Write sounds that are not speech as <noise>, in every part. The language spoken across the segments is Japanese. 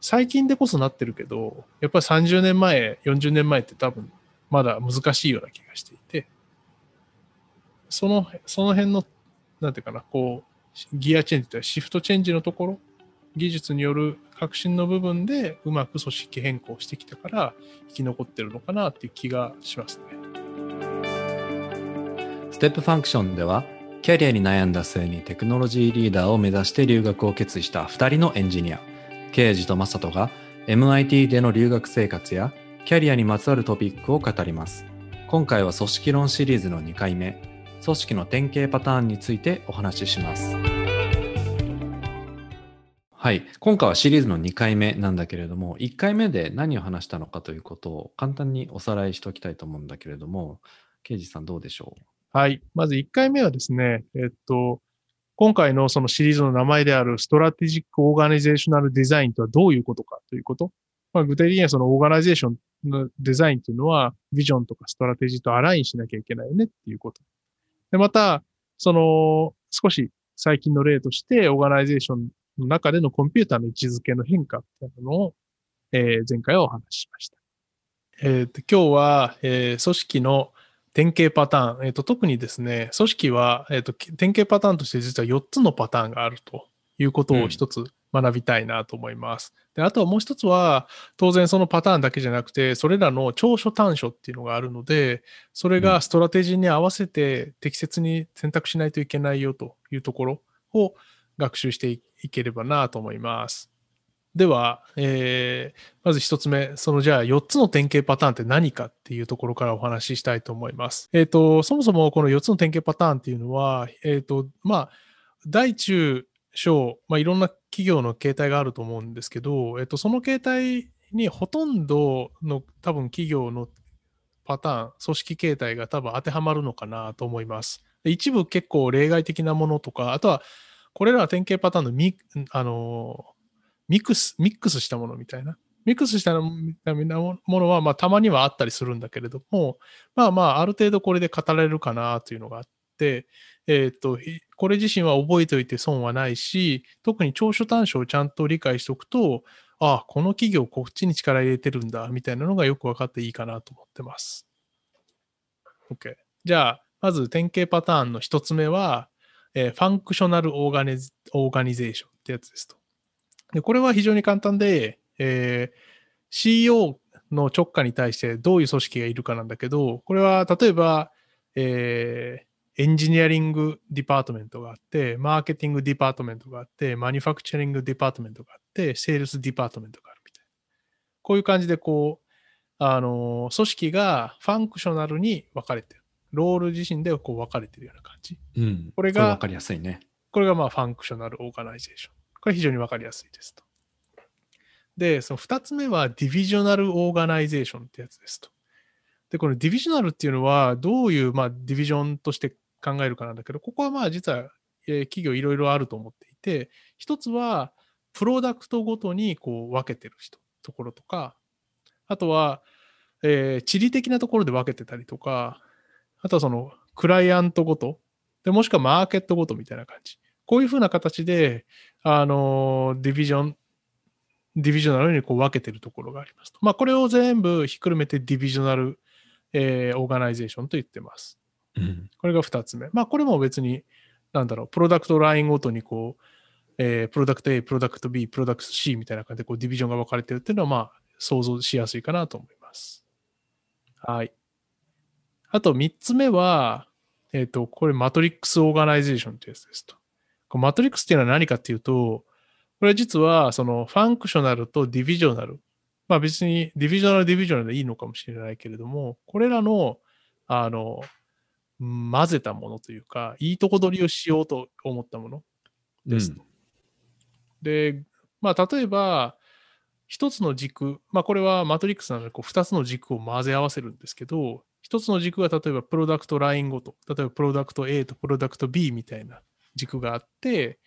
最近でこそなってるけど、やっぱり30年前、40年前って多分まだ難しいような気がしていて、その、その辺の、なんていうかな、こう、ギアチェンジというシフトチェンジのところ、技術による革新の部分でうまく組織変更してきたから生き残ってるのかなっていう気がしますね。ステップファンクションではキャリアに悩んだ末にテクノロジーリーダーを目指して留学を決意した2人のエンジニア、ケイジとマサトが MIT での留学生活やキャリアにまつわるトピックを語ります。今回は組織論シリーズの2回目、組織の典型パターンについてお話しします。はい。今回はシリーズの2回目なんだけれども、1回目で何を話したのかということを簡単におさらいしておきたいと思うんだけれども、刑事さんどうでしょう？はい。まず1回目はですね、えっと、今回のそのシリーズの名前である Strategic Organizational Design とはどういうことかということ。まあ、具体的にはその organization のデザインというのは、ビジョンとか strategy と align しなきゃいけないよねっていうこと。で、また、その、少し最近の例として、 organization の中でのコンピューターの位置づけの変化っていうのを、えー、前回はお話ししました。えー、と今日は、えー、組織の典型パターン、えーと、特にですね、組織は、えーと、典型パターンとして実は4つのパターンがあるということを一つ学びたいなと思います。であとはもう一つは、当然そのパターンだけじゃなくて、それらの長所短所っていうのがあるので、それがストラテジーに合わせて適切に選択しないといけないよというところを学習していければなと思います。では、えー、まず一つ目、そのじゃあ4つの典型パターンって何かっていうところからお話ししたいと思います。えっ、ー、と、そもそもこの4つの典型パターンっていうのは、えっ、ー、と、まあ、大中小、まあ、いろんな企業の形態があると思うんですけど、えっ、と、その形態にほとんどの多分企業のパターン、組織形態が多分当てはまるのかなと思います。一部結構例外的なものとか、あとはこれらは典型パターンのミあのミックス、ミックスしたものみたいな。ミックスしたものは、まあ、たまにはあったりするんだけれども、まあまあ、ある程度これで語られるかなというのがあって、えっ、と、これ自身は覚えておいて損はないし、特に長所短所をちゃんと理解しておくと、ああ、この企業こっちに力入れてるんだ、みたいなのがよく分かっていいかなと思ってます。OK。じゃあ、まず典型パターンの一つ目は、えー、 functional organi- organization ってやつですと。でこれは非常に簡単で、えー、CEO の直下に対してどういう組織がいるかなんだけど、これは例えば、えー、 engineering department があって、 marketing department があって、 manufacturing department があって、 sales department があるみたいな。こういう感じで、こう、あの、組織が functional に分かれてる。ロール自身でこう分かれてるような感じ。うん。これが、分かりやすいね。これがまあ functional organization。これ非常に分かりやすいですと。で、その2つ目は divisional organization ってやつですと。で、このディビジョナルっていうのはどういう、まあ、ディビジョンとして考えるかなんだけど、ここはまあ実は、えー、企業いろいろあると思っていて、一つはプロダクトごとにこう分けてる人、ところとか、あとは、えー、地理的なところで分けてたりとか、あとはそのクライアントごと、でもしくはマーケットごとみたいな感じ。こういうふうな形で、あの、ディビジョン、divisional にこう分けてるところがありますと。まあ、これを全部ひっくるめて divisional、えー、 organization と言ってます。うん、これが2つ目。まあ、これも別に、なんだろう、プロダクトラインごとにこう、えー、プロダクト A、プロダクト B、プロダクト C みたいな感じでこうディビジョンが分かれてるっていうのは、まあ、想像しやすいかなと思います。はい。あと3つ目は、えっ、ー、と、これ matrix organization というやつですと。マトリックスっていうのは何かっていうと、これは実はその functional と divisional。まあ別に divisional、divisional でいいのかもしれないけれども、これらの、あの、混ぜたものというか、いいとこ取りをしようと思ったものです。うん、で、まあ例えば、一つの軸、まあこれはマトリックスなのでこう二つの軸を混ぜ合わせるんですけど、一つの軸が例えばプロダクトラインごと、例えばプロダクト A とプロダクト B みたいな軸があって、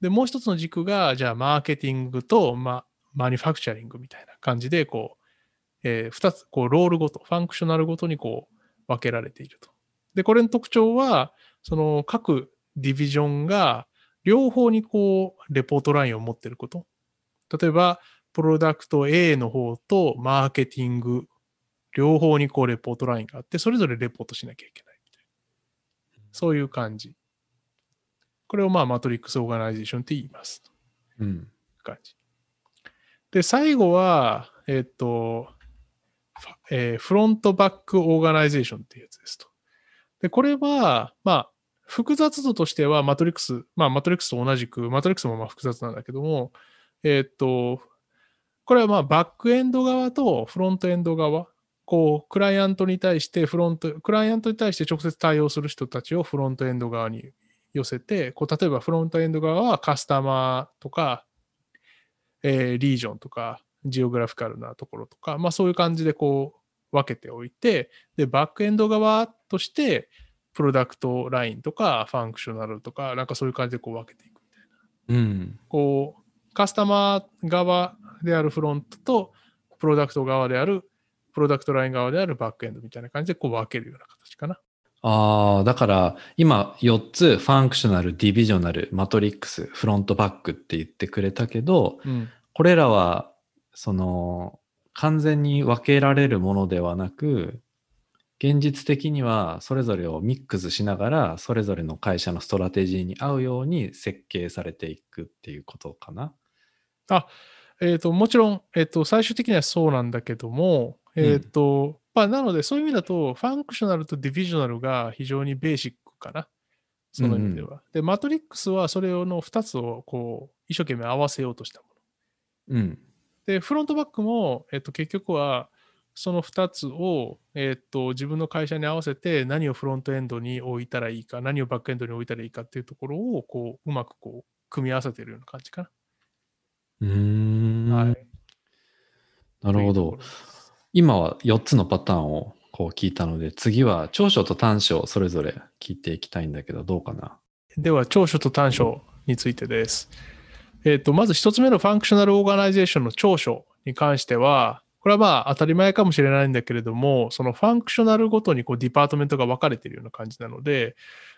で、もう一つの軸が、じゃあ、マーケティングと、ま、マニファクチャリングみたいな感じで、こう、えー、二つ、こう、ロールごと、ファンクショナルごとにこう、分けられていると。で、これの特徴は、その各ディビジョンが両方にこう、レポートラインを持っていること。例えば、プロダクト A の方とマーケティング、両方にこうレポートラインがあって、それぞれレポートしなきゃいけないみたいな。そういう感じ。これをまあ matrix organization って言います。うん。感じ。で、最後は、えっ、と、えー front-back organization っていうやつですと。で、これは、まあ、複雑度としてはマトリックス、まあ、マトリックスと同じく、マトリックスもまあ複雑なんだけども、えっ、と、これはまあ、バックエンド側とフロントエンド側、こう、クライアントに対してフロント、クライアントに対して直接対応する人たちをフロントエンド側に寄せて、こう例えばフロントエンド側はカスタマーとか、えー region とか、 geographical なところとか、まあそういう感じでこう分けておいて、で、バックエンド側として、プロダクトラインとか、 functional とか、なんかそういう感じでこう分けていくみたいな。うん。こう、カスタマー側であるフロントと、プロダクト側である、プロダクトライン側であるバックエンドみたいな感じでこう分けるような形かな。ああ、だから今4つ functional、divisional、matrix、front-back って言ってくれたけど、うん。これらはその完全に分けられるものではなく、現実的にはそれぞれをミックスしながら、それぞれの会社のストラテジーに合うように設計されていくっていうことかな。えっ、と、もちろん、えっ、と、最終的にはそうなんだけども、えっ、と、まあ、なので、そういう意味だと、ファンクショナルとディビジョナルが非常にベーシックかな。その意味では。で、マトリックスはそれの2つを、こう、一生懸命合わせようとしたもの。うん。で、フロントバックも、えっ、と、結局は、その2つを、えっ、と、自分の会社に合わせて何をフロントエンドに置いたらいいか、何をバックエンドに置いたらいいかっていうところを、こう、うまくこう、組み合わせてるような感じかうーん。な。はい。なるほど。今は4つのパターンをこう聞いたので、次は長所と短所それぞれ聞いていきたいんだけど、どうかな？では、長所と短所についてです。えっ、と、まず一つ目の functional organization の長所に関しては、これはまあ当たり前かもしれないんだけれども、その functional ごとにこう department が分かれているような感じなので、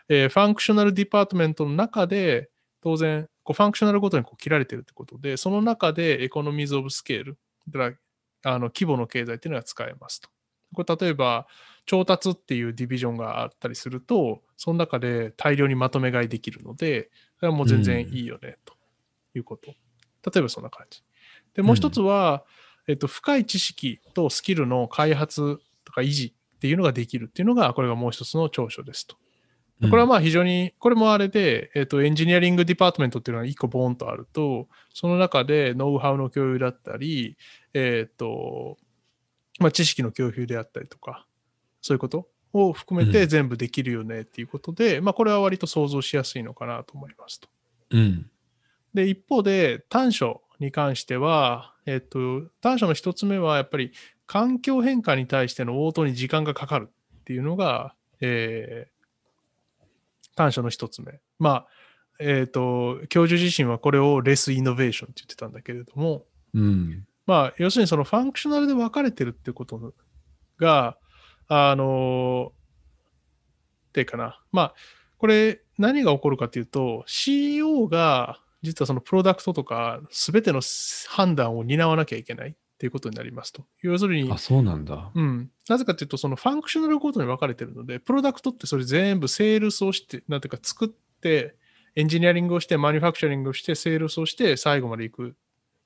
えー functional department の中で、当然、こうファンクショナルごとにこう切られているということで、その中で economies of scale、だからあの規模の経済っていうのが使えますと。これ例えば、調達っていうディビジョンがあったりすると、その中で大量にまとめ買いできるので、それはもう全然いいよね、ということ。例えばそんな感じ。で、もう一つは、えっと、深い知識とスキルの開発とか維持っていうのができるっていうのが、これがもう一つの長所ですと。これはまあ非常に、これもあれで、えっと、エンジニアリングディパートメントっていうのが一個ボーンとあると、その中でノウハウの共有だったり、えっと、まあ知識の共有であったりとか、そういうことを含めてうん全部できるよねっていうことで、まあこれは割と想像しやすいのかなと思いますと。うん。で、一方で短所に関しては、えっと、短所の一つ目はやっぱり環境変化に対しての応答に時間がかかるっていうのが、えー短所の一つ目。まあ、えっ、と、教授自身はこれを less innovation って言ってたんだけれども、うん。まあ、要するにその functional で分かれてるってことが、あの、っていうかな。まあ、これ何が起こるかっていうと、CEO が実はそのプロダクトとか全ての判断を担わなきゃいけないっていうことになりますと。要するにあ、、そうなんだ。うん。なぜかっていうと、その functional ごとに分かれてるので、プロダクトってそれ全部セールスをして、なんていうか作って、エンジニアリングをして、マニュファクチャリングをして、セールスをして、最後まで行く。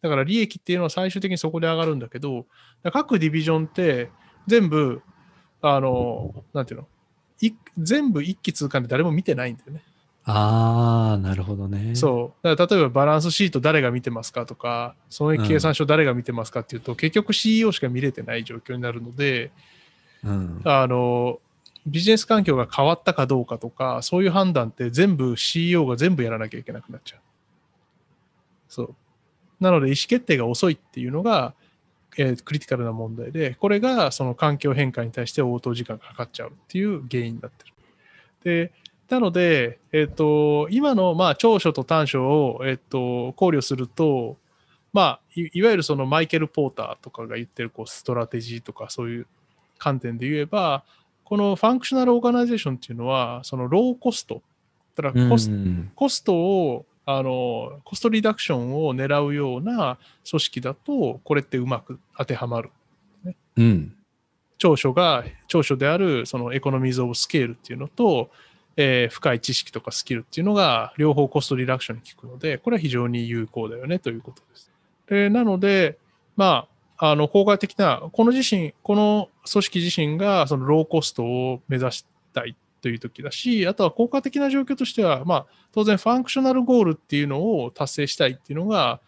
だから利益っていうのは最終的にそこで上がるんだけど、各ディビジョンって全部、あの、なんていうのい全部一気通貫で誰も見てないんだよね。ああ、なるほどね。そう。だから例えばバランスシート誰が見てますかとか、その計算書誰が見てますかっていうと、結局 CEO しか見れてない状況になるので、う。うん。あの、ビジネス環境が変わったかどうかとか、そういう判断って全部 CEO が全部やらなきゃいけなくなっちゃう。そう。なので意思決定が遅いっていうのが、えークリティカルな問題で、これがその環境変化に対して応答時間がかかっちゃうっていう原因になってる。で、なので、えっ、と、今の、まあ、長所と短所を、えっ、と、考慮すると、まあい、いわゆるそのマイケル・ポーターとかが言ってるこうストラテジーとかそういう観点で言えば、この functional organization っていうのは、そのローコスト、だからコス,、うんコストをあの、 cost reduction を狙うような組織だと、これってうまく当てはまる。うん。長所が、長所であるその economies of scale っていうのと、えー深い知識とかスキルっていうのが両方 cost reduction に効くので、これは非常に有効だよねということです。でなので、まあ、あの効果的な、この自身、この組織自身がそのローコストを目指したいという時だし、あとは効果的な状況としては、まあ、当然 functional goal っていうのを達成したいっていうのが、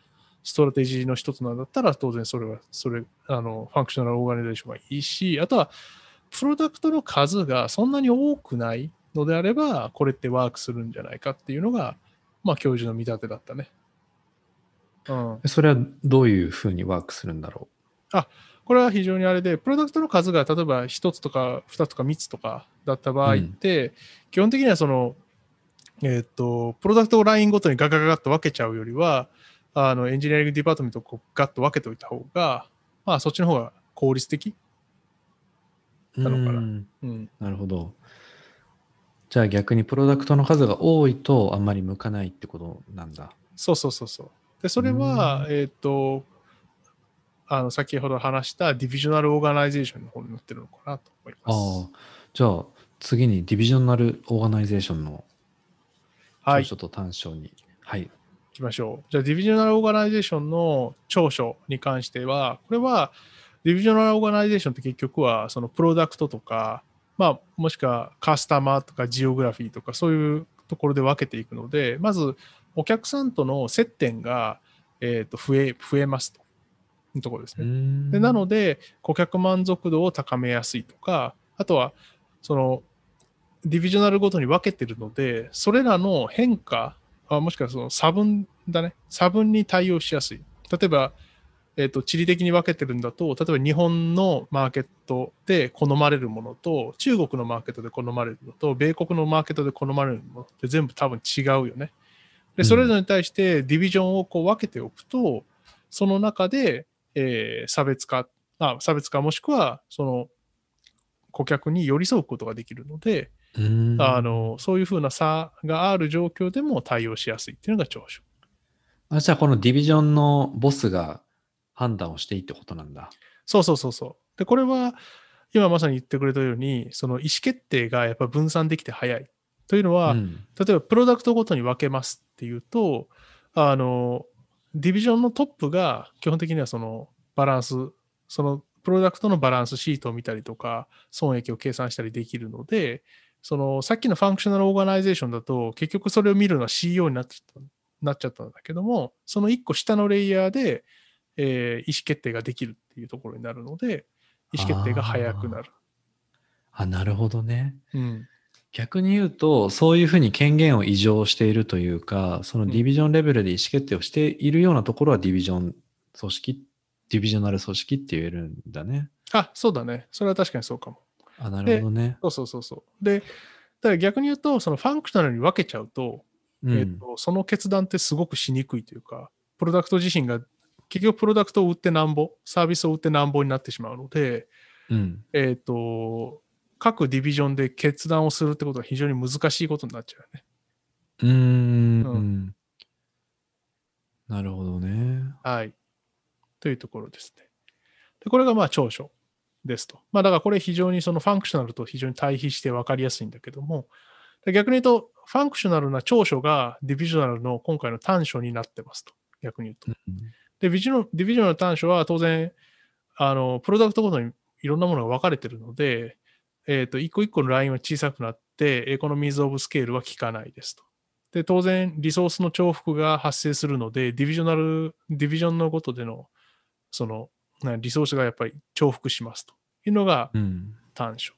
ストラテジーの一つなんだったら、当然それは、それ、あの、 functional organization がいいし、あとは、プロダクトの数がそんなに多くないのであれば、これってワークするんじゃないかっていうのが、まあ、教授の見立てだったね。うん。それはどういうふうにワークするんだろこれは非常にあれで、プロダクトの数が例えば1つとか2つとか3つとかだった場合って、基本的にはその、えっ、と、プロダクトをラインごとにガガガガッと分けちゃうよりは、あの engineering department をこうガッと分けておいた方が、まあそっちの方が効率的。う。なのかなうんうん。なるほど。じゃあ逆にプロダクトの数が多いとあんまり向かないってことなんだ。そうそうそうそう。で、それは、えっ、と、あの、先ほど話した divisional organization の方に載ってるのかなと思います。あ。じゃあ次にディビジョナルオーガナイゼーションのはい。長所と短所に。はい。いきましょう。じゃあ、 divisional organization の長所に関しては、これは、 divisional organization って結局は、そのプロダクトとか、まあ、もしくはカスタマーとかジオグラフィーとか、そういうところで分けていくので、まず、お客さんとの接点が、えー、と増え増えますと。いうところですね。でなので、顧客満足度を高めやすいとか、あとは、その、ディビジョナルごとに分けてるので、それらの変化、あもしくはその差分だね、差分に対応しやすい。例えば、えっ、と、地理的に分けてるんだと、例えば日本のマーケットで好まれるものと、中国のマーケットで好まれるのと、米国のマーケットで好まれるものって全部多分違うよね。で、うんそれぞれに対してディビジョンをこう分けておくと、その中で、えー差別化、あ差別化もしくは、その、顧客に寄り添うことができるので、うんあの、そういうふうな差がある状況でも対応しやすいっていうのが長所。あじゃあこのディビジョンのボスが判断をしていいってことなんだ。そうそうそうそう。で、これは、今まさに言ってくれたように、その意思決定がやっぱ分散できて早い。というのは、うん例えばプロダクトごとに分けますっていうと、あの、 division のトップが基本的にはそのバランス、そのプロダクトのバランスシートを見たりとか、損益を計算したりできるので、そのさっきの functional organization だと、結局それを見るのは CEO になっちゃったなっちゃったんだけども、その一個下のレイヤーで、えー意思決定ができるっていうところになるので、意思決定が早くなる。あ、なるほどね。うん。逆に言うと、そういうふうに権限を異常しているというか、そのディビジョンレベルで意思決定をしているようなところはディビジョン組織、ディビジョナル組織って言えるんだね。あ、そうだね。それは確かにそうかも。あ、なるほどね。そうそうそうそう。で、だから逆に言うと、そのファンクショナルに分けちゃうと、うんえっと、その決断ってすごくしにくいというか、プロダクト自身が、結局プロダクトを売ってなんぼ、サービスを売ってなんぼになってしまうので、うん。えっ、と、各 division で決断をするってことは非常に難しいことになっちゃうよね。うーん。うなるほどね。はい。というところですね。で、これがまあ長所ですと。まあだからこれ非常にその functional と非常に対比して分かりやすいんだけども、で逆に言うと、 functional な長所が divisional の今回の短所になってますと。逆に言うと。うんで、ビジョンディビジョナルの短所は当然、あの、プロダクトごとにいろんなものが分かれてるので、えっ、と、一個一個のラインは小さくなって、エコノミーズ・オブ・スケールは効かないですと。で、当然、リソースの重複が発生するので、ディビジョナル、ディビジョンのごとでの、その、なリソースがやっぱり重複しますというのがうん。短所。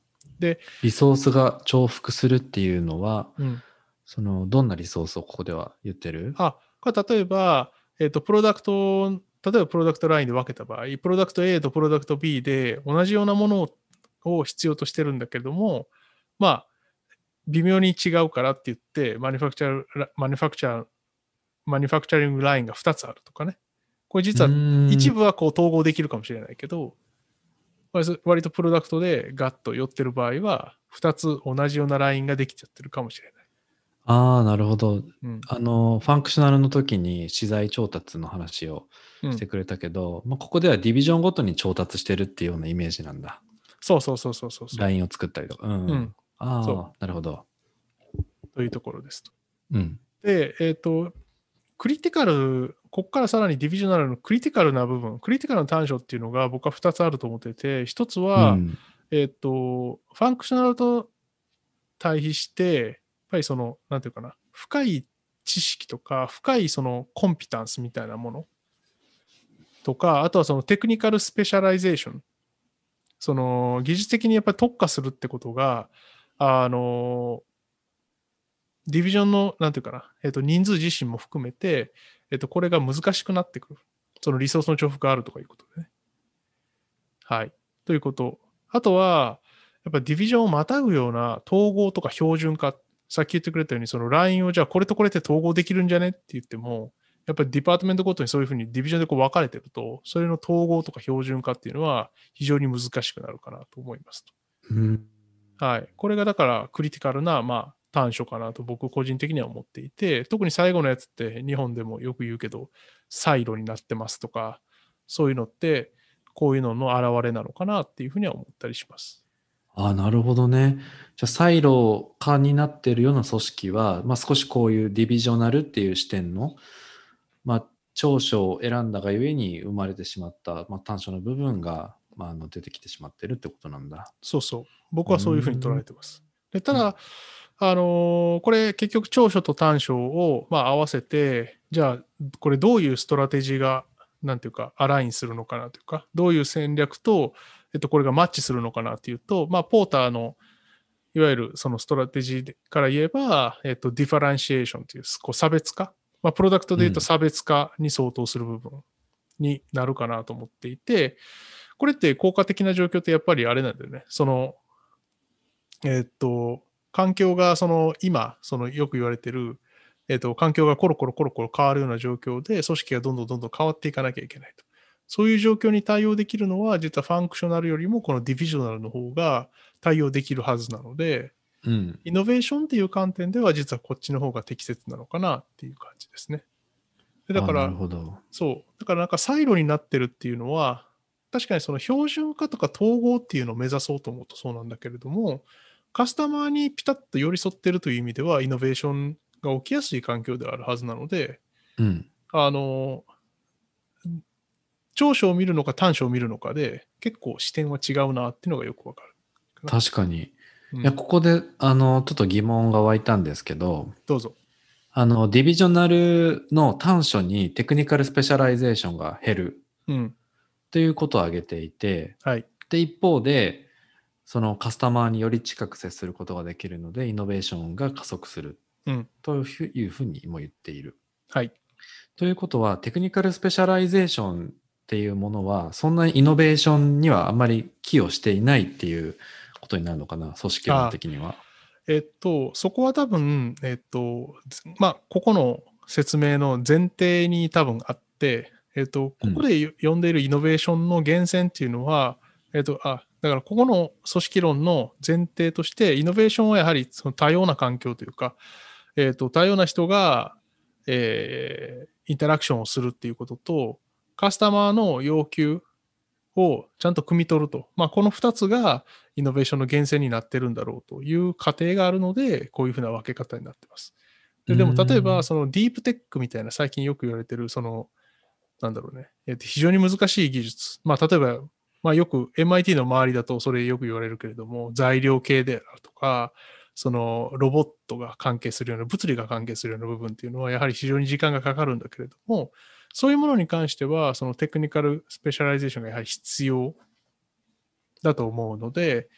リソースが重複するっていうのは、うん。その、どんなリソースをここでは言ってる？あ、これ例えば、えっ、と、プロダクト、例えばプロダクトラインで分けた場合、プロダクト A とプロダクト B で同じようなものをを必要としてるんだけども、まあ、微妙に違うからって言って、マニファクチャー、マニファクチャー、マニファクチャリングラインが2つあるとかね。これ実は一部はこう統合できるかもしれないけど、割とプロダクトでガッと寄ってる場合は、2つ同じようなラインができちゃってるかもしれない。ああ、なるほど。うん。あの、ファンクショナルの時に資材調達の話をうんしてくれたけど、まあ、ここではディビジョンごとに調達してるっていうようなイメージなんだ。そうそうそうそうそうそう。ラインを作ったりとか。うん。うんああそ、なるほど。というところですと。うん。で、えっ、と、クリティカル、ここからさらにディビジョナルのクリティカルな部分、クリティカルな短所っていうのが僕は2つあると思ってて、1つは、うんえっ、と、 functional と対比して、やっぱりその、なんていうかな、深い知識とか、深いその competence みたいなものとか、あとはその technical specialization。その技術的にやっぱり特化するってことが、あの、 division の、なんていうかな、えっ、と、人数自身も含めて、えっ、と、これが難しくなってくる。そのリソースの重複があるとかいうことでね。はい。ということ。あとは、やっぱ division をまたぐような統合とか標準化、さっき言ってくれたように、そのラインをじゃあこれとこれって統合できるんじゃねって言っても、やっぱり department ごとにそういうふうに division でこう分かれてると、それの統合とか標準化っていうのは非常に難しくなるかなと思いますと。うん。はい。これがだからクリティカルな、まあ、短所かなと僕個人的には思っていて、特に最後のやつって日本でもよく言うけど、サイロになってますとか、そういうのって、こういうのの表れなのかなっていうふうには思ったりします。ああ、なるほどね。じゃあ、サイロ化になっているような組織は、まあ、少しこういうディビジョナルっていう視点の、まあ、長所を選んだがゆえに生まれてしまった、まあ、短所の部分が、まあ、あの出てきてしまってるってことなんだ。そうそう。僕はそういうふうに捉えてます。でただ、あのーこれ結局長所と短所を、まあ、合わせて、じゃあこれどういうストラテジーが、なんていうか、 align するのかなというか、どういう戦略と、えっと、これがマッチするのかなっていうと、まあ、ポーターの、いわゆるそのストラテジーから言えば、えっと、 differentiation という、こう差別化。まあ、プロダクトで言うとうん差別化に相当する部分になるかなと思っていて、これって効果的な状況ってやっぱりあれなんだよね。その、えっと、環境がその今、そのよく言われてる、えっと、環境がコロコロコロコロ変わるような状況で、組織がどんどんどんどん変わっていかなきゃいけないと。そういう状況に対応できるのは、実はファンクショナルよりもこのディビジョナルの方が対応できるはずなので、うん。イノベーションっていう観点では、実はこっちの方が適切なのかなっていう感じですね。でだからあなる、ほど。そう。だからなんかサイロになってるっていうのは、確かにその標準化とか統合っていうのを目指そうと思うとそうなんだけれども、カスタマーにピタッと寄り添ってるという意味では、イノベーションが起きやすい環境であるはずなので、うん。あの、長所を見るのか短所を見るのかで、結構視点は違うなっていうのがよくわかる。確かに。うんいや、ここで、あの、ちょっと疑問が湧いたんですけど、どうぞ。あの、 divisional の短所に technical specialization が減るうん。ということを挙げていて、はい。で、一方で、そのカスタマーにより近く接することができるので、イノベーションが加速するうん。というふうにも言っている。はい。ということは、 technical specialization っていうものは、そんなにイノベーションにはあまり寄与していないっていうことになるのかな、組織論的には。えっと、そこは多分、えっと、ずまあ、ここの説明の前提に多分あって、えっと、ここでよ呼んでいるイノベーションの源泉っていうのは、えっと、あ、だからここの組織論の前提として、イノベーションはやはりその多様な環境というか、えっと、多様な人が、えーインタラクションをするっていうことと、カスタマーの要求をちゃんと汲み取ると。まあ、この2つがイノベーションの源泉になってるんだろうという過程があるので、こういうふうな分け方になってます。ででも、うん例えば、そのディープテックみたいな最近よく言われてる、その、なんだろうね、えっと非常に難しい技術。まあ、例えば、まあ、よく MIT の周りだとそれよく言われるけれども、材料系であるとか、そのロボットが関係するような、物理が関係するような部分っていうのは、やはり非常に時間がかかるんだけれども、そういうものに関しては、その technical specialization がやはり必要だと思うので、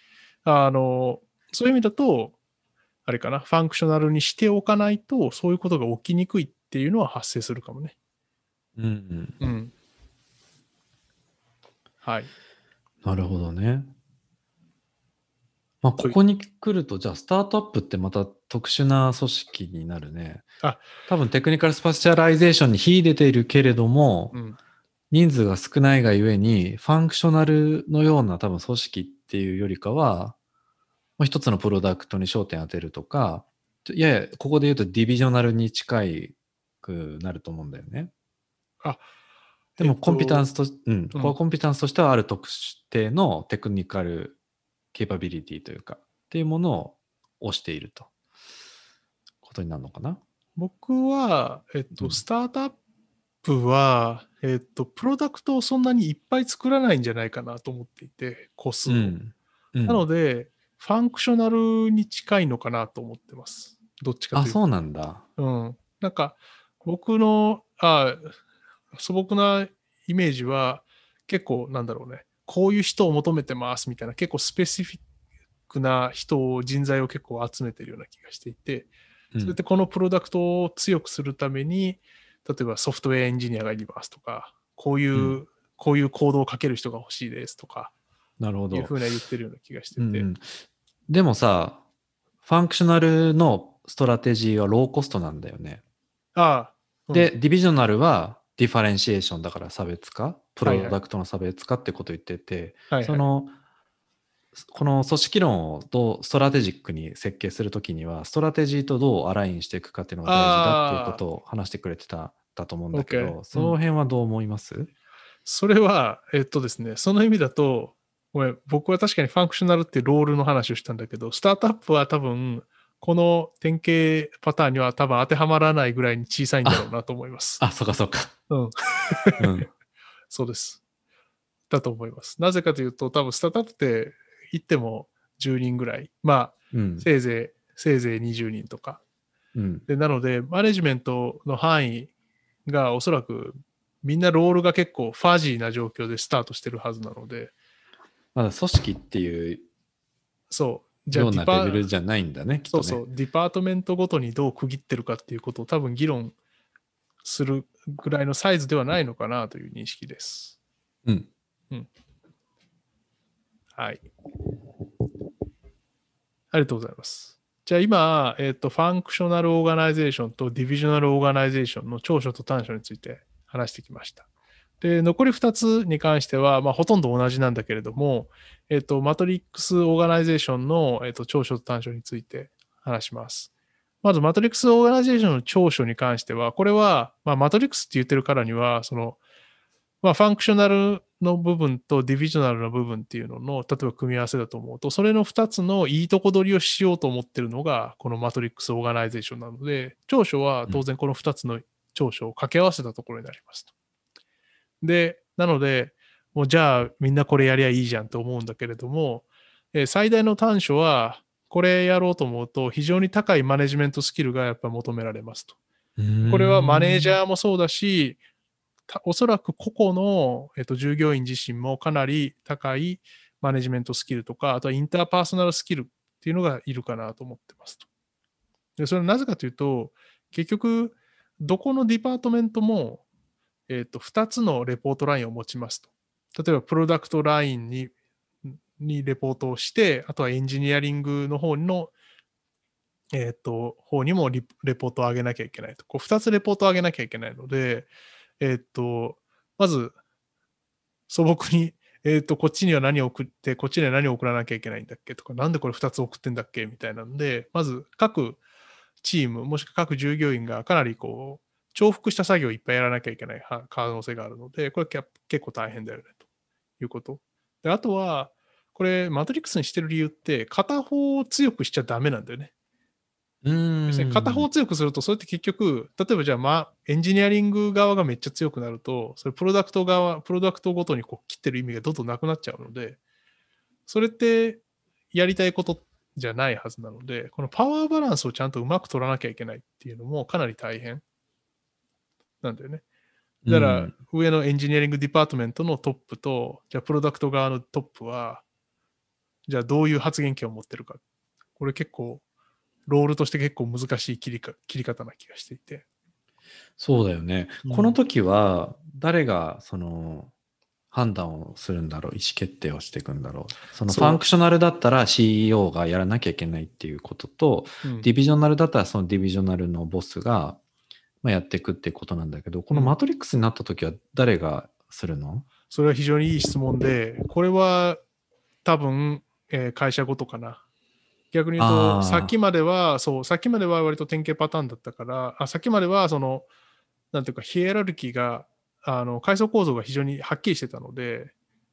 あの、そういう意味だと、あれかな、 functional にしておかないと、そういうことが起きにくいっていうのは発生するかもね。うんうん。うん。はい。なるほどね。まあ、ここに来ると、じゃあ、スタートアップってまた特殊な組織になるね。あ多分、 technical specialization に秀でているけれども、うん。人数が少ないがゆえに、 functional のような多分組織っていうよりかは、まあ、一つのプロダクトに焦点当てるとか、いやいや、ここで言うとディビジョナルに近いくなると思うんだよね。あ、でもえっとコンピタンスと、うん、うんここはコンピタンスとしてはある特定のテクニカルケーパビリティというか、っていうものを押していると。ことになるのかな？僕は、えっと、うんスタートアップは、えっと、プロダクトをそんなにいっぱい作らないんじゃないかなと思っていて、個数を。うん。うんなので、ファンクショナルに近いのかなと思ってます。どっちかとあ、いうと。そうなんだ。うん。なんか、僕の、あ素朴なイメージは、結構、なんだろうね、こういう人を求めてますみたいな、結構スペシフィックな人を、人材を結構集めてるような気がしていて、うん。それでこのプロダクトを強くするために、例えばソフトウェアエンジニアがいりますとか、こういう、うこういうコードを書ける人が欲しいですとか、なるほど。いうふうな言ってるような気がしてて、うんうん。でもさ、 functional のストラテジーはローコストなんだよね。ああ、うん。で、 divisional は differentiation だから差別化、プロダクトの差別化ってことを言ってて、はいはいその、この組織論をどう strategic に設計するときには、ストラテジーとどう align していくかっていうのが大事だっていうことを話してくれてただと思うんだけど、その辺はどう思います、それは、えっとですね、その意味だと、ごめん僕は確かにファンクショナルってロールの話をしたんだけど、スタートアップは多分、この典型パターンには多分当てはまらないぐらいに小さいんだろうなと思います。<laughs> あ、そうかそうか。うん、うん。そうです。だと思います。なぜかというと、多分スタートアップって言っても10人ぐらい。まあ、うん。せいぜい、せいぜい20人とか。うん。で、なので、マネジメントの範囲がおそらくみんなロールが結構ファジーな状況でスタートしてるはずなので、まだ組織っていうそう。じゃようなあじゃないんだね。そうそう、 department ごとにどう区切ってるかっていうことを多分議論するぐらいのサイズではないのかなという認識です。うん。はい。ありがとうございます。じゃあ今、えっ、と、 functional organization と divisional organization の長所と短所について話してきました。で、残り2つに関しては、まあ、ほとんど同じなんだけれども、えっ、と、 matrix organization の、えっと長所と短所について話します。まず、 matrix organization の長所に関しては、これは、まあ、マトリックスって言ってるからには、その、まあ、 functional の部分と divisional の部分っていうのの、例えば組み合わせだと思うと、それの2つのいいとこ取りをしようと思ってるのが、この matrix organization なので、長所は当然この2つの長所を掛け合わせたところになりますと。で、なので、もうじゃあみんなこれやりゃいいじゃんと思うんだけれども、え最大の短所は、これやろうと思うと、非常に高いマネジメントスキルがやっぱ求められますと。これはマネージー。ャーもそうだし、たおそらく個々の、えっと、従業員自身もかなり高いマネジメントスキルとか、あとはインターパーソナルスキルっていうのがいるかなと思ってますと。でそれはなぜかというと、結局、どこの department も、えっと、2つの report line を持ちますと。例えば、 product line ににレポートをして、あとはエンジニアリングの方のえっ、と、方にもリレポートを上げなきゃいけないと。こう2つレポートを上げなきゃいけないので、えっ、と、まず、素朴に、えっ、と、こっちには何を送って、こっちには何を送らなきゃいけないんだっけ？とか、なんでこれ2つ送ってんだっけ？みたいなので、まず各チーム、もしくは各従業員がかなりこう、重複した作業をいっぱいやらなきゃいけない可能性があるので、これ結構大変だよね、ということ。であとは、これ、マトリックスにしてる理由って、片方を強くしちゃダメなんだよね。うん。ですね片方を強くすると、それって結局、例えばじゃあ、まあ、エンジニアリング側がめっちゃ強くなると、それプロダクト側、プロダクトごとにこう切ってる意味がどんどんなくなっちゃうので、それってやりたいことじゃないはずなので、このパワーバランスをちゃんとうまく取らなきゃいけないっていうのもかなり大変なんだよね。だから、うん上の engineering department のトップと、じゃあプロダクト側のトップは、じゃあどういう発言権を持ってるか。これ結構、ロールとして結構難しい切りか切り方な気がしていて。そうだよね。うんこの時は、誰がその判断をするんだろう、意思決定をしていくんだろう。そのファンクショナルだったら CEO がやらなきゃいけないっていうことと、うんディビジョナルだったらそのディビジョナルのボスが、まあ、やっていくっていうことなんだけど、このうんマトリックスになった時は誰がするの、それは非常にいい質問で、これは多分、えー会社ごとかな。逆に言うと、さっきまでは、そう、さっきまでは割と典型パターンだったから、あさっきまでは、その、なんていうか、ヒエラルキーが、あの、階層構造が非常にはっきりしてたので、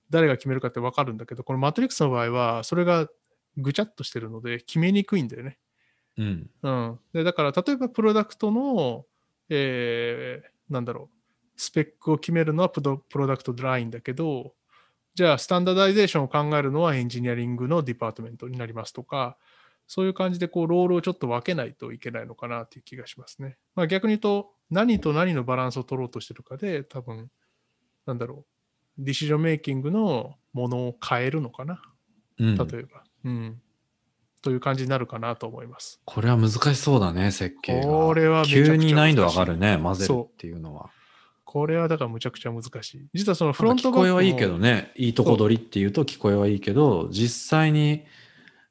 誰が決めるかって分かるんだけど、このマトリックスの場合は、それがぐちゃっとしてるので、決めにくいんだよね。うん。うん。で、だから、例えばプロダクトの、えーなんだろう、スペックを決めるのはプロ product line だけど、じゃあ、 standardization を考えるのは engineering の department になりますとか、そういう感じで、こう、ロールをちょっと分けないといけないのかなっていう気がしますね。まあ、逆に言うと、何と何のバランスを取ろうとしてるかで、多分、なんだろう、ディシジョンメイキングのものを変えるのかな、うん、例えば。うん。という感じになるかなと思います。これは難しそうだね、設計が。これは急に難易度上がるね、混ぜるっていうのは。これはだからむちゃくちゃ難しい。実はそのフロントバックもこえはいいけどね、いいとこ取りっていうと聞こえはいいけど、実際に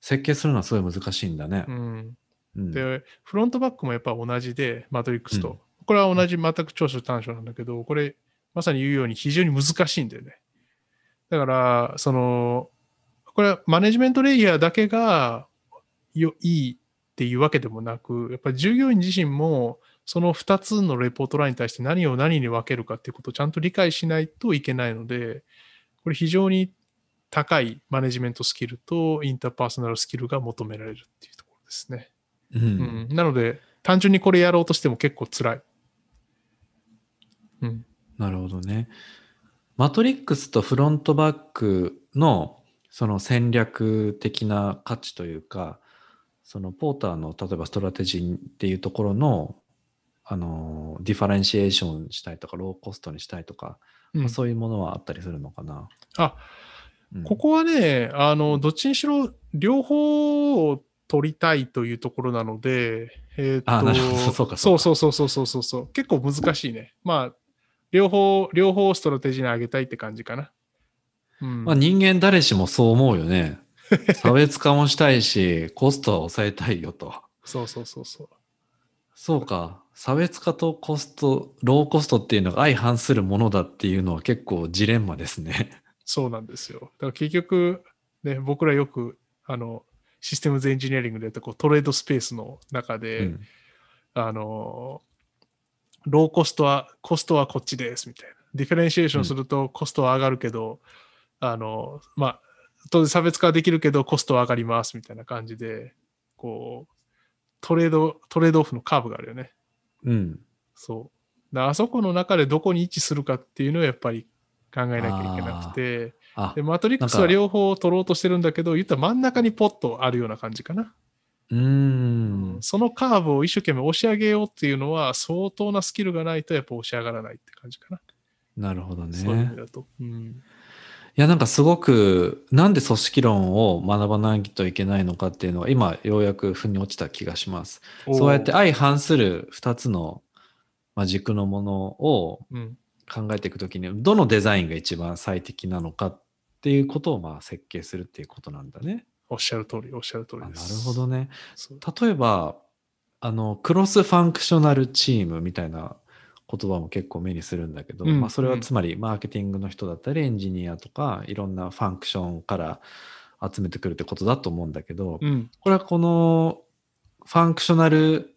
設計するのはすごい難しいんだねう。ん。うんで、フロントバックもやっぱ同じで、マトリックスと。うんこれは同じ全く長所短所なんだけど、これ、まさに言うように非常に難しいんだよね。だから、その、これはマネジメントレイヤーだけがよいいっていうわけでもなく、やっぱり従業員自身も、その2つのレポートラインに対して何を何に分けるかっていうことをちゃんと理解しないといけないので、これ非常に高いマネジメントスキルとインターパーソナルスキルが求められるっていうところですね。うんうん、なので、単純にこれやろうとしても結構辛い。うん。なるほどね。 matrix と front back のその戦略的な価値というか、そのポーターの例えばストラテジーっていうところの、あの、 differentiation したいとか、ローコストにしたいとか、うんまあそういうものはあったりするのかな。あ、うんここはね、あの、どっちにしろ両方を取りたいというところなので、えーっと、あなるほど <laughs> そうかそそううそうそうそうそうそう。結構難しいね。まあ、両方、両方ストラテジーに上げたいって感じかな。うん。まあ、人間誰しもそう思うよね。差別化もしたいし、コストは抑えたいよと。<laughs> そうそうそうそう。そうか。差別化とコスト、ローコストっていうのが相反するものだっていうのは結構ジレンマですね。そうなんですよ。だから結局、ね、僕らよく、あの、 systems engineering でやったこう trade space の中で、うんあの、ローコストは、コストはこっちですみたいな。 differentiation するとコストは上がるけど、あの、まあ、当然差別化はできるけどコストは上がりますみたいな感じで、こう、トレード、トレードオフのカーブがあるよね。うん。そう。だあそこの中でどこに位置するかっていうのをやっぱり考えなきゃいけなくて、あで、、マトリックスは両方取ろうとしてるんだけど、言ったら真ん中にポッとあるような感じかな。うーん。そのカーブを一生懸命押し上げようっていうのは相当なスキルがないとやっぱ押し上がらないって感じかな。なるほどね。そういう意味だと。うん。いや、なんかすごく、なんで組織論を学ばないといけないのかっていうのは、今、ようやく腑に落ちた気がします。そうやって相反する2つの、まあ、軸のものをうん。考えていくときに、どのデザインが一番最適なのかっていうことを、まあ、設計するっていうことなんだね。おっしゃる通り、おっしゃる通あなるりです。ほどね。例えば、あの、クロスファンクショナルチームみたいな言葉も結構目にするんだけど、うんまあ、それはうんつまりマーケティングの人だったり、エンジニアとか、いろんなファンクションから集めてくるってことだと思うんだけど、うん。これはこのfunctional、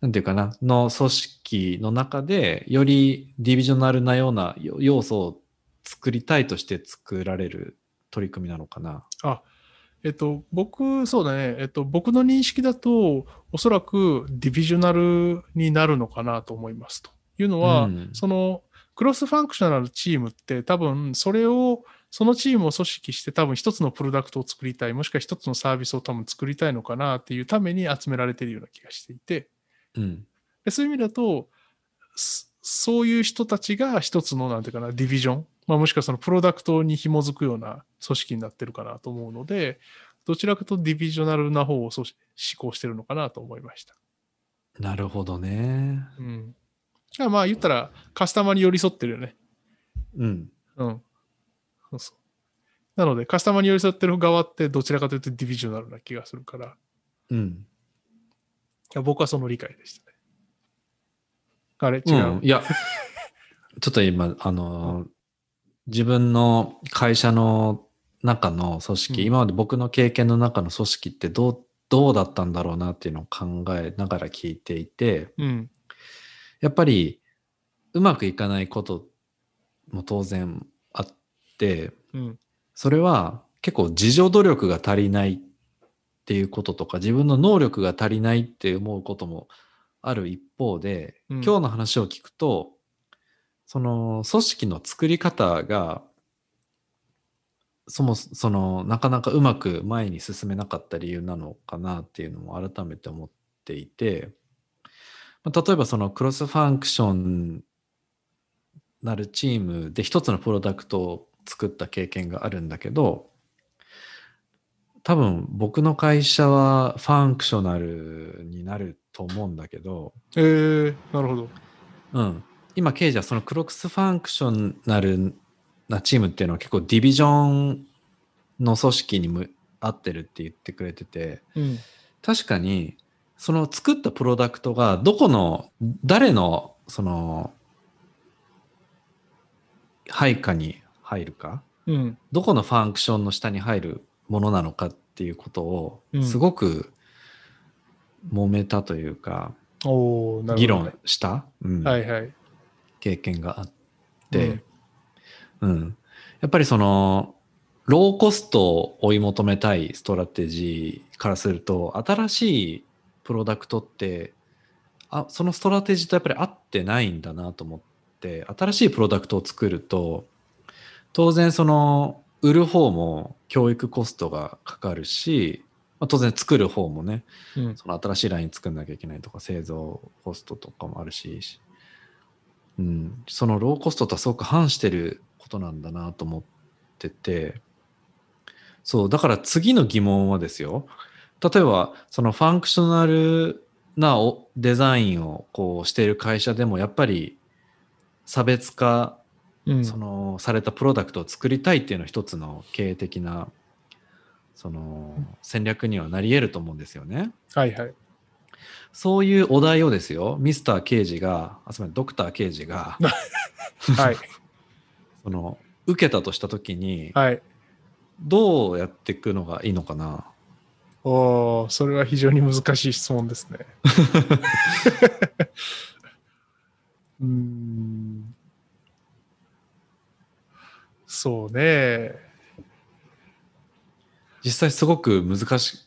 なんていうかな、の組織の中で、より divisional なような要素を作りたいとして作られる取り組みなのかな。あ、えっと、僕、そうだね。えっと、僕の認識だと、おそらく divisional になるのかなと思いますと。いうのは、うんその、 cross-functional team って多分、それを、そのチームを組織して多分一つのプロダクトを作りたい、もしくは一つのサービスを多分作りたいのかなっていうために集められているような気がしていて、うん。でそういう意味だと、そそういう人たちが一つの、なんていうかな、ディビジョン、まあ、もしくはそのプロダクトに紐づくような組織になってるかなと思うので、どちらかとディビジョナルな方をそうし思考してるのかなと思いました。なるほどね。うん。まあ言ったらカスタマーに寄り添ってるよね。うん。うん。そうそう。なので、カスタマーに寄り添ってる側ってどちらかというとディビジョナルな気がするから、いうん。や僕はその理解でしたね。あれ？違う？うんいや、ちょっと今、あの、自分の会社の中の組織、うん今まで僕の経験の中の組織ってどうどうだったんだろうなっていうのを考えながら聞いていてうん。やっぱりうまくいかないことも当然あってうん。それは結構自助努力が足りないっていうこととか自分の能力が足りないって思うこともある一方で、うん今日の話を聞くとその組織の作り方がそもそのなかなかうまく前に進めなかった理由なのかなっていうのも改めて思っていて、まあ例えばそのクロスファンクションなるチームで一つのプロダクトを作った経験があるんだけど多分僕の会社は functional になると思うんだけど、えー、なるほど。うん、今ケイジはその cross-functional なチームっていうのは結構 division の組織に向いてるって言ってくれててうん。確かにその作ったプロダクトがどこの誰のその配下に入るかうん。どこの function の下に入るものなのかっていうことをうんすごく揉めたというか、おーなるほど、ね。議論した、うんはいはい。経験があって、うんやっぱりそのローコストを追い求めたいストラテジーからすると新しいプロダクトってあそのストラテジーとやっぱり合ってないんだなと思って新しいプロダクトを作ると当然その売る方も教育コストがかかるし、まあ、当然作る方もねうん。その新しいライン作んなきゃいけないとか製造コストとかもあるし、うん、そのローコストとはすごく反してることなんだなと思っててそうだから次の疑問はですよ例えばそのファンクショナルなおデザインをこうしている会社でもやっぱり差別化うん。そのされたプロダクトを作りたいっていうのは一つの経営的なその戦略にはなり得ると思うんですよね。はいはい。そういうお題をですよ、ミスター刑事が、あ、つまりドクター刑事が、<laughs> はい。その、受けたとしたときに、はい。どうやっていくのがいいのかな？おーそれは非常に難しい質問ですね。<laughs> うーん。そうね。実際すごく難し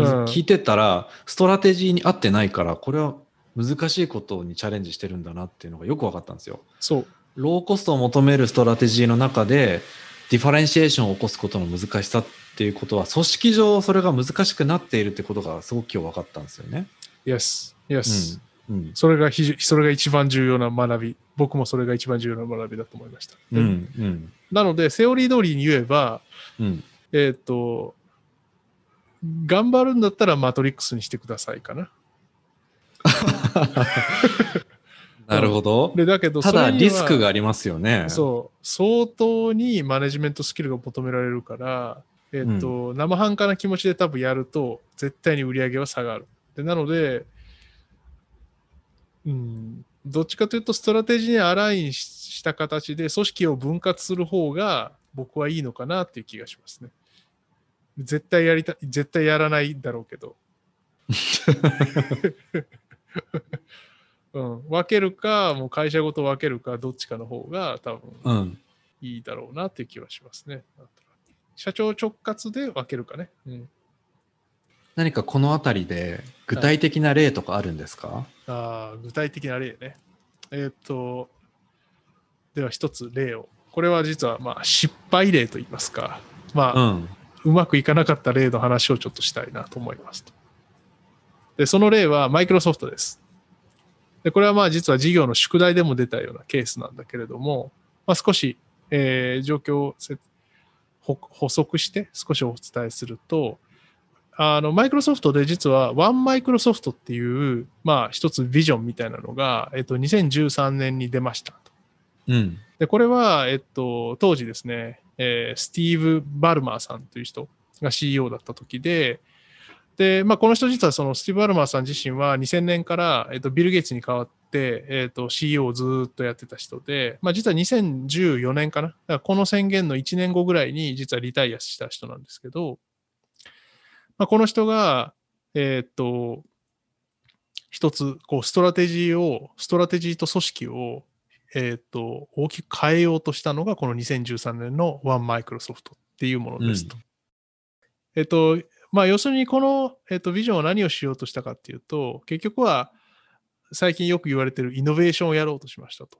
聞いてたら、ストラテジーに合ってないから、これは難しいことにチャレンジしてるんだなっていうのがよく分かったんですよ。そう。ローコストを求めるストラテジーの中で、 differentiation を起こすことの難しさっていうことは、組織上それが難しくなっているってことがすごく今日分かったんですよね。Yes. Yes. うん。それが非常それが一番重要な学び。僕もそれが一番重要な学びだと思いました。うん。うん。なので、セオリー通りに言えば、うん。えっ、と、頑張るんだったらマトリックスにしてくださいかな。<laughs> なるほど。で、だけど、ただリスクがありますよね。そう、相当にマネジメントスキルが求められるから、えっ、と、生半可な気持ちで多分やると、絶対に売り上げは下がる。でなので、うん、どっちかというと、ストラテジーにアラインしした形で組織を分割する方が僕はいいのかなっていう気がしますね。絶対やりた、絶対やらないだろうけど。<laughs> うん、分けるか、もう会社ごと分けるか、どっちかの方が多分うん。いいだろうなっていう気はしますね。社長直轄で分けるかね。うん、何かこのあたりで具体的な例とかあるんですか、あー具体的な例ね。えーっと、では一つ例を。これは実はまあ失敗例と言いますか、まあ、うん。うまくいかなかった例の話をちょっとしたいなと思いますと。で、その例はマイクロソフトです。で、これはまあ実は事業の宿題でも出たようなケースなんだけれども、まあ、少し、えー状況を補足して少しお伝えすると、あの、マイクロソフトで実はワンマイクロソフトっていう、まあ一つビジョンみたいなのが、えっと、2013年に出ましたと。うん。で、これは、えっと、当時ですね、えースティーブ・バルマーさんという人が CEO だった時で、で、まあ、この人実はそのスティーブ・バルマーさん自身は2000年から、えっと、ビル・ゲイツに代わっで、えっ、と、CEO をずっとやってた人で、まあ実は2014年かな。だからこの宣言の1年後ぐらいに実はリタイアした人なんですけど、まあこの人が、えっ、と、一つ、こう、ストラテジーを、ストラテジーと組織を、えっ、と、大きく変えようとしたのが、この2013年の One Microsoft っていうものですと。えっ、と、まあ要するにこの、えっ、と、ビジョンは何をしようとしたかっていうと、結局は、最近よく言われているイノベーションをやろうとしましたと。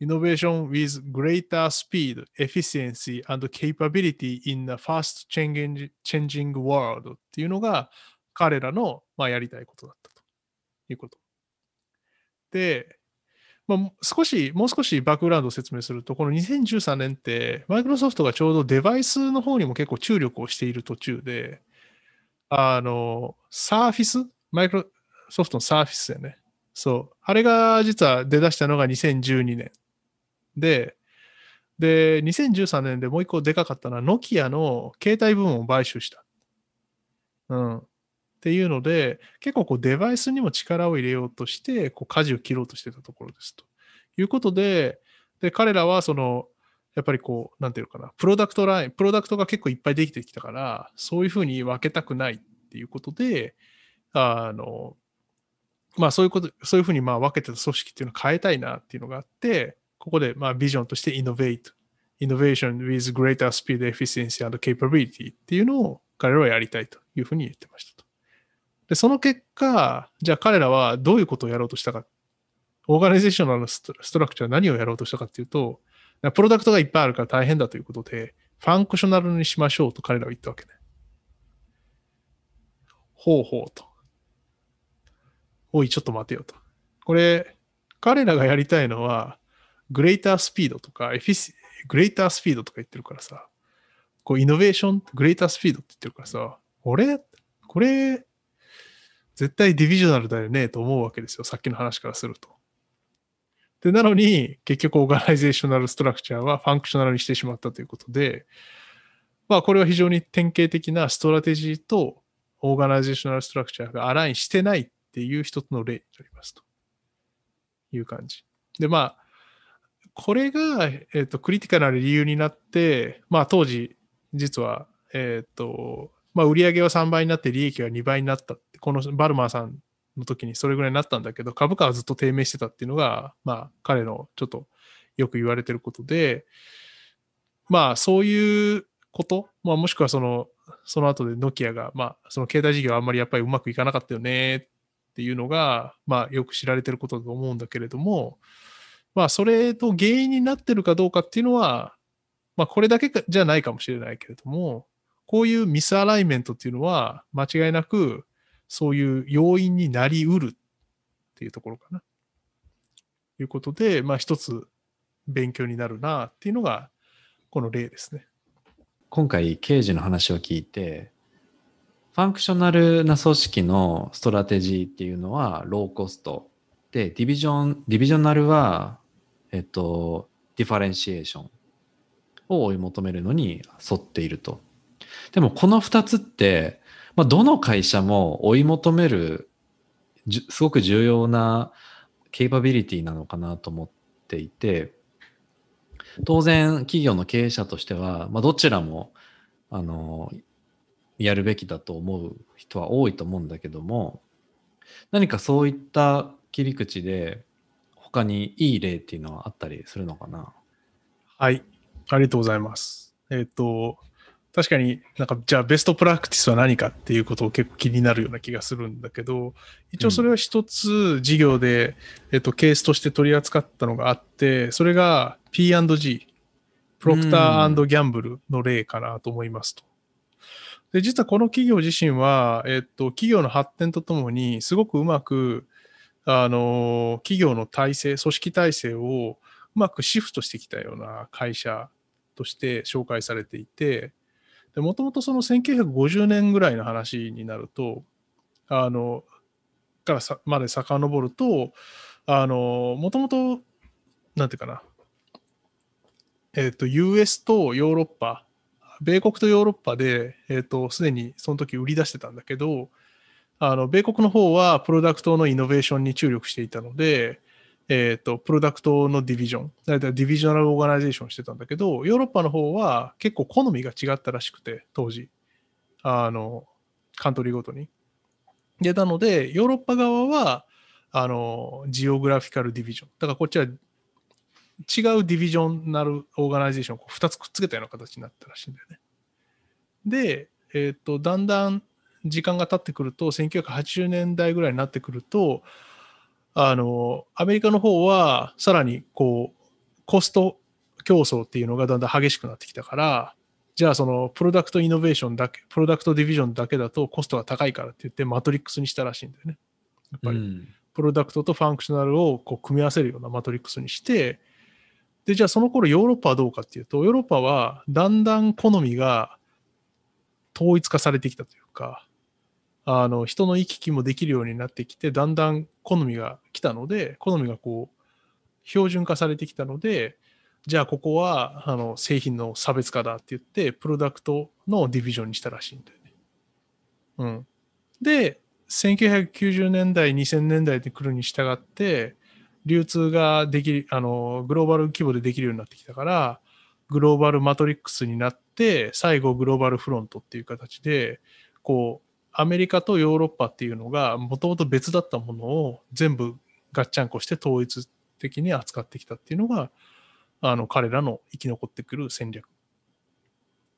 innovation with greater speed, efficiency and capability in a fast changing world っていうのが彼らの、まあ、やりたいことだったということ。で、まあ、少し、もう少しバックグラウンドを説明すると、この2013年って、マイクロソフトがちょうどデバイスの方にも結構注力をしている途中で、あの、サーフィス、マイクロソフトのサーフィスだよね。そう。あれが実は出だしたのが2012年。で、で、2013年でもう一個でかかったのは、ノキアの携帯部門を買収した。うん。っていうので、結構こうデバイスにも力を入れようとして、こう舵を切ろうとしてたところですと。いうことで、で、彼らはその、やっぱりこう、なんていうのかな、プロダクトライン、プロダクトが結構いっぱいできてきたから、そういうふうに分けたくないっていうことで、あの、まあそういうこと、そういうふうにまあ分けてた組織っていうのを変えたいなっていうのがあって、ここでまあビジョンとして innovate, innovation with greater speed, efficiency and capability っていうのを彼らはやりたいというふうに言ってましたと。で、その結果、じゃあ彼らはどういうことをやろうとしたか。 organizational structure 何をやろうとしたかっていうと、プロダクトがいっぱいあるから大変だということで、 functional にしましょうと彼らは言ったわけね。ほうほうと。おい、ちょっと待てよと。これ、彼らがやりたいのは、 greater speed とか、 effici、greater speed とか言ってるからさ、こう、イノベーション、 greater speed って言ってるからさ、俺、これ、絶対 divisional だよねと思うわけですよ。さっきの話からすると。で、なのに、結局、 organizational structure は functional にしてしまったということで、まあ、これは非常に典型的なストラテジーと organizational structure が align してないっていう一つの例になりますという感じ。で、まあ、これが、えっ、と、クリティカルな理由になって、まあ、当時、実は、えっ、と、まあ、売上は3倍になって利益が2倍になった、このバルマーさんの時にそれぐらいになったんだけど、株価はずっと低迷してたっていうのが、まあ、彼のちょっとよく言われてることで、まあ、そういうこと、まあ、もしくはその、その後でノキアが、まあ、その携帯事業はあんまりやっぱりうまくいかなかったよねっていうのが、まあ、よく知られてることだと思うんだけれども、まあ、それと原因になってるかどうかっていうのは、まあ、これだけじゃないかもしれないけれども、こういう misalignment っていうのは、間違いなく、そういう要因になりうるっていうところかな。ということで、まあ、一つ勉強になるなっていうのが、この例ですね。今回、ケイジの話を聞いて、 functional な組織のストラテジーっていうのはローコスト。で、 division、divisional は、えっと、 differentiation を追い求めるのに沿っていると。でもこの2つって、まあ、どの会社も追い求めるすごく重要なケイパビリティなのかなと思っていて当然企業の経営者としては、まあ、どちらもあのやるべきだと思う人は多いと思うんだけども何かそういった切り口で他にいい例っていうのはあったりするのかな？はい。ありがとうございます。えっ、と確かになんかじゃあベストプラクティスは何かっていうことを結構気になるような気がするんだけど一応それは一つ事業で、えっと、ケースとして取り扱ったのがあってそれが P&G プロクターギャンブルの例かなと思いますと。で、実はこの企業自身は、えっと、企業の発展とともに、すごくうまく、あの、企業の体制、組織体制をうまくシフトしてきたような会社として紹介されていて、もともとその1950年ぐらいの話になると、あの、からさまで遡ると、あの、もともと、なんていうかな、えっ、と、US とヨーロッパ米国とヨーロッパで、えっ、ー、と、すでにその時売り出してたんだけど、あの、米国の方はプロダクトのイノベーションに注力していたので、えっ、と、プロダクトの division、だいたい divisional organization してたんだけど、ヨーロッパの方は結構好みが違ったらしくて、当時。あの、カントリーごとに。で、なので、ヨーロッパ側は、あの、 geographical division。だからこっちは違う divisional organization を2つくっつけたような形になったらしいんだよね。で、えっ、と、だんだん時間が経ってくると、1980年代ぐらいになってくると、あの、アメリカの方はさらにこう、コスト競争っていうのがだんだん激しくなってきたから、じゃあその product innovation だけ、 product division だけだとコストが高いからって言ってマトリックスにしたらしいんだよね。やっぱり、うんプロダクトと functional をこう組み合わせるようなマトリックスにして、で、じゃあその頃ヨーロッパはどうかっていうと、ヨーロッパはだんだん好みが統一化されてきたというか、あの、人の行き来もできるようになってきて、だんだん好みが来たので、好みがこう、標準化されてきたので、じゃあここは、あの、製品の差別化だって言って、プロダクトのディビジョンにしたらしいんだよね。うん。で、1990年代、2000年代で来るに従って、流通ができる、あの、グローバル規模でできるようになってきたから、グローバルマトリックスになって、最後グローバルフロントっていう形で、こう、アメリカとヨーロッパっていうのが、もともと別だったものを全部ガッチャンコして統一的に扱ってきたっていうのが、あの、彼らの生き残ってくる戦略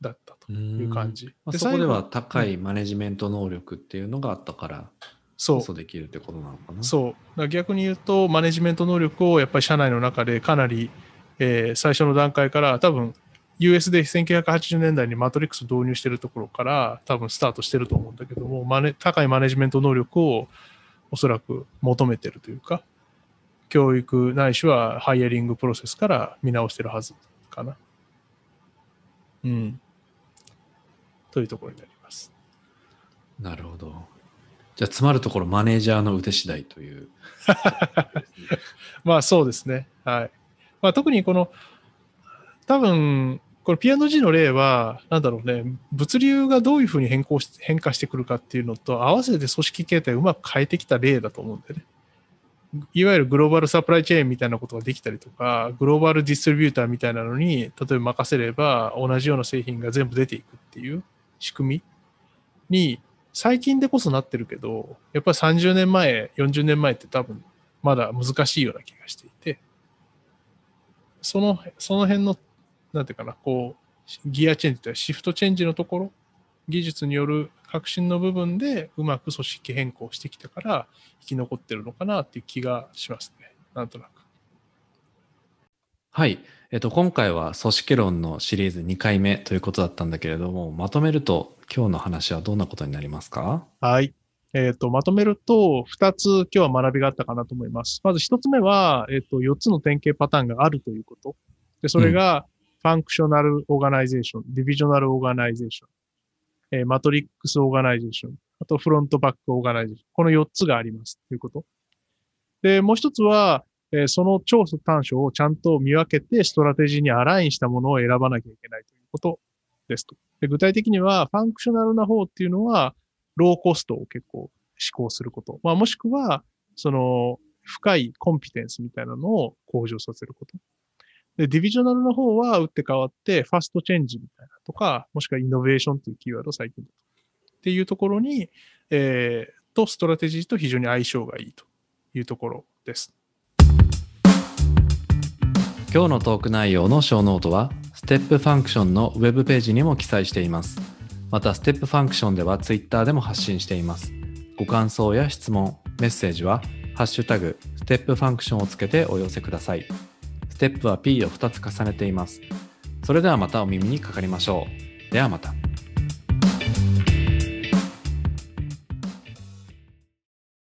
だったという感じ。まあ、そこでは高いマネジメント能力っていうのがあったからそうできるってことなのかな。そう。逆に言うと、マネジメント能力をやっぱり社内の中でかなり、えー最初の段階から多分 US で1980年代にマトリックスを導入してるところから多分スタートしてると思うんだけども、マネ高いマネジメント能力をおそらく求めてるというか、教育ないしはハイヤリングプロセスから見直してるはずかな。うん。というところになります。なるほど。じゃあ、詰まるところ、マネージャーの腕次第という。<laughs> まあそうですね。はい。まあ特にこの、多分、この P&G の例は、なんだろうね、物流がどういうふうに変更し変化してくるかっていうのと、合わせて組織形態をうまく変えてきた例だと思うんだよね。いわゆるグローバルサプライチェーンみたいなことができたりとか、グローバルディストリビューターみたいなのに、例えば任せれば同じような製品が全部出ていくっていう仕組みに、最近でこそなってるけど、やっぱり30年前、40年前って多分まだ難しいような気がしていて、その、その辺の、なんていうかな、こう、ギアチェンジというかシフトチェンジのところ、技術による革新の部分でうまく組織変更してきたから生き残ってるのかなっていう気がしますね。なんとなく。はい。えっと、今回は組織論のシリーズ2回目ということだったんだけれども、まとめると今日の話はどんなことになりますか？はい。えっ、と、まとめると、2つ今日は学びがあったかなと思います。まず1つ目は、えっ、と、4つの典型パターンがあるということ。で、それが、 functional organization、 divisional organization、えー matrix organization、あと front-back organization。この4つがありますということ。で、もう一つは、えーその長所短所をちゃんと見分けて、ストラテジーに align したものを選ばなきゃいけないということですと。で具体的には、 functional な方っていうのは、ローコストを結構志向すること。まあ、もしくは、その、深いコンピテンスみたいなのを向上させること。で、 divisional の方は打って変わって、 fast change みたいなとか、もしくはイノベーションっていうキーワードを最近だと。っていうところに、えー、と、ストラテジーと非常に相性がいいというところです。今日のトーク内容のショーノートは、ステップファンクションのウェブページにも記載しています。また、ステップファンクションでは Twitter でも発信しています。ご感想や質問、メッセージは、ハッシュタグ、ステップファンクションをつけてお寄せください。ステップは P を2つ重ねています。それではまたお耳にかかりましょう。ではまた。